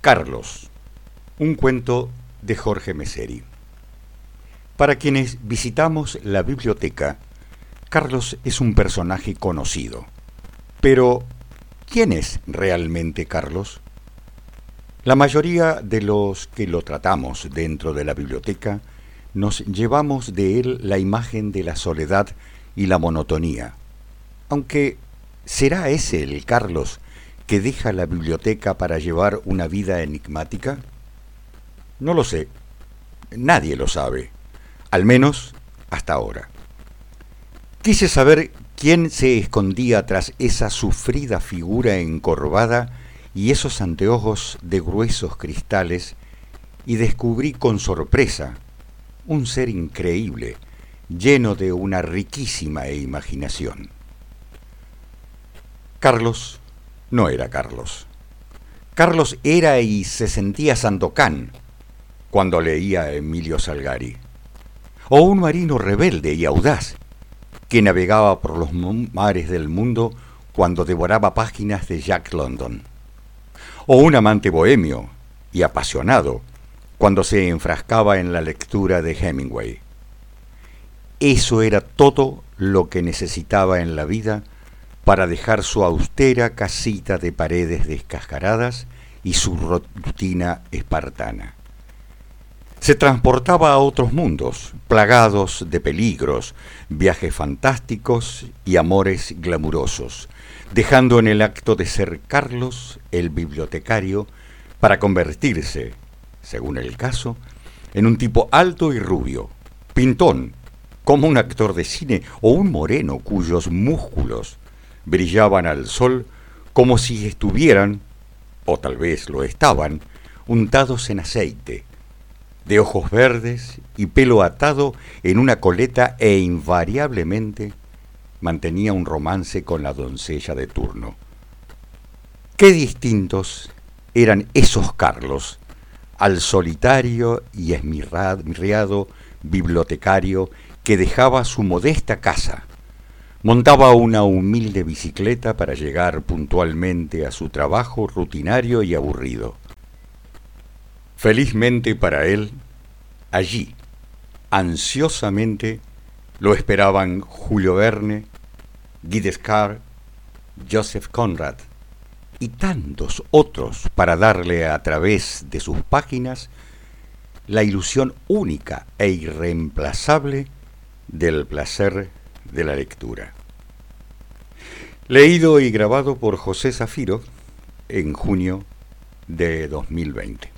Carlos, un cuento de Jorge Meseri. Para quienes visitamos la biblioteca, Carlos es un personaje conocido. Pero, ¿quién es realmente Carlos? La mayoría de los que lo tratamos dentro de la biblioteca nos llevamos de él la imagen de la soledad y la monotonía. Aunque, ¿será ese el Carlos que deja la biblioteca para llevar una vida enigmática? No lo sé. Nadie lo sabe. Al menos hasta ahora. Quise saber quién se escondía tras esa sufrida figura encorvada y esos anteojos de gruesos cristales y descubrí con sorpresa un ser increíble, lleno de una riquísima imaginación. Carlos no era Carlos. Carlos era y se sentía Sandocán cuando leía a Emilio Salgari, o un marino rebelde y audaz que navegaba por los mares del mundo cuando devoraba páginas de Jack London, o un amante bohemio y apasionado cuando se enfrascaba en la lectura de Hemingway. Eso era todo lo que necesitaba en la vida para dejar su austera casita de paredes descascaradas y su rutina espartana. Se transportaba a otros mundos, plagados de peligros, viajes fantásticos y amores glamurosos, dejando en el acto de ser Carlos el bibliotecario para convertirse, según el caso, en un tipo alto y rubio, pintón, como un actor de cine o un moreno cuyos músculos brillaban al sol como si estuvieran, o tal vez lo estaban, untados en aceite, de ojos verdes y pelo atado en una coleta e invariablemente mantenía un romance con la doncella de turno. Qué distintos eran esos Carlos al solitario y esmirriado bibliotecario que dejaba su modesta casa Montaba una humilde bicicleta para llegar puntualmente a su trabajo rutinario y aburrido. Felizmente para él, allí, ansiosamente, lo esperaban Julio Verne, Guy Descartes, Joseph Conrad y tantos otros para darle a través de sus páginas la ilusión única e irreemplazable del placer de la lectura. Leído y grabado por José Zafiro en junio de 2020.